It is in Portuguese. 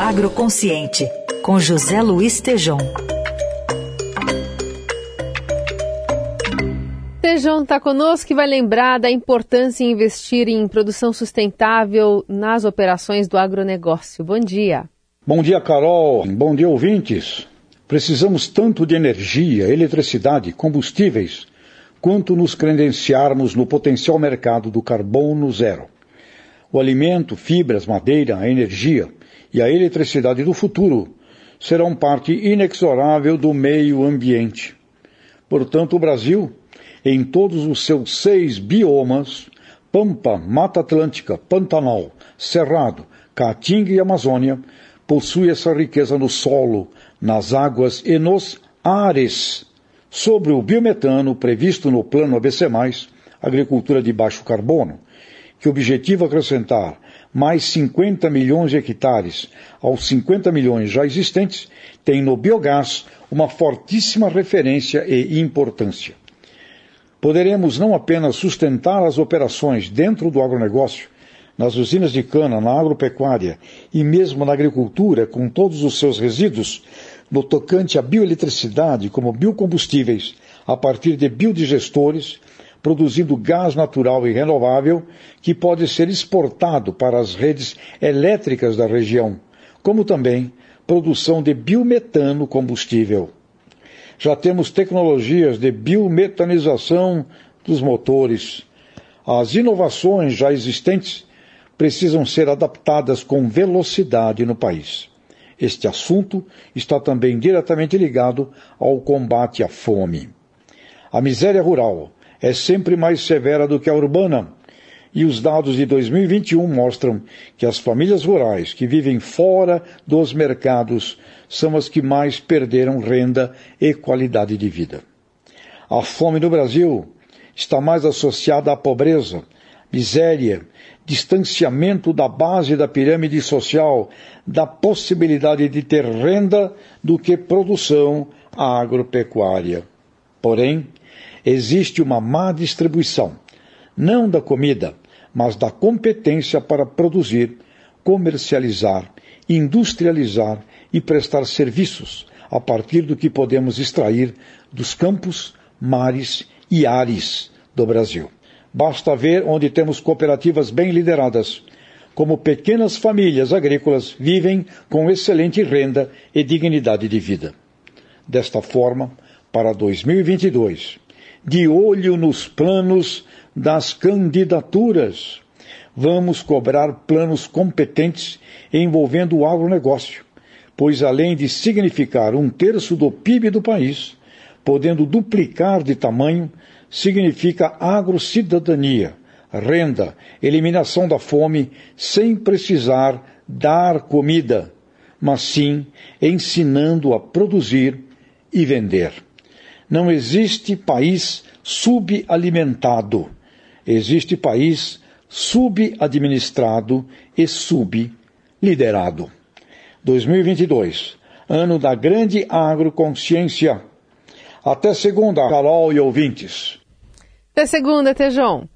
Agroconsciente, com José Luiz Tejom. Tejão está conosco e vai lembrar da importância em investir em produção sustentável nas operações do agronegócio. Bom dia. Bom dia, Carol. Bom dia, ouvintes. Precisamos tanto de energia, eletricidade, combustíveis, quanto nos credenciarmos no potencial mercado do carbono zero. O alimento, fibras, madeira, a energia e a eletricidade do futuro serão parte inexorável do meio ambiente. Portanto, o Brasil, em todos os seus seis biomas, Pampa, Mata Atlântica, Pantanal, Cerrado, Caatinga e Amazônia, possui essa riqueza no solo, nas águas e nos ares. Sobre o biometano previsto no Plano ABC, Agricultura de Baixo Carbono, que objetiva acrescentar mais 50 milhões de hectares aos 50 milhões já existentes, tem no biogás uma fortíssima referência e importância. Poderemos não apenas sustentar as operações dentro do agronegócio, nas usinas de cana, na agropecuária e mesmo na agricultura, com todos os seus resíduos, no tocante à bioeletricidade como biocombustíveis, a partir de biodigestores, produzindo gás natural e renovável que pode ser exportado para as redes elétricas da região, como também produção de biometano combustível. Já temos tecnologias de biometanização dos motores. As inovações já existentes precisam ser adaptadas com velocidade no país. Este assunto está também diretamente ligado ao combate à fome. A miséria rural é sempre mais severa do que a urbana. E os dados de 2021 mostram que as famílias rurais que vivem fora dos mercados são as que mais perderam renda e qualidade de vida. A fome no Brasil está mais associada à pobreza, miséria, distanciamento da base da pirâmide social, da possibilidade de ter renda do que produção agropecuária. Porém, existe uma má distribuição, não da comida, mas da competência para produzir, comercializar, industrializar e prestar serviços a partir do que podemos extrair dos campos, mares e ares do Brasil. Basta ver onde temos cooperativas bem lideradas, como pequenas famílias agrícolas vivem com excelente renda e dignidade de vida. Desta forma, para 2022, de olho nos planos das candidaturas. Vamos cobrar planos competentes envolvendo o agronegócio, pois além de significar um terço do PIB do país, podendo duplicar de tamanho, significa agrocidadania, renda, eliminação da fome, sem precisar dar comida, mas sim ensinando a produzir e vender. Não existe país subalimentado. Existe país subadministrado e subliderado. 2022, ano da grande agroconsciência. Até segunda, Carol e ouvintes. Até segunda, Tejon.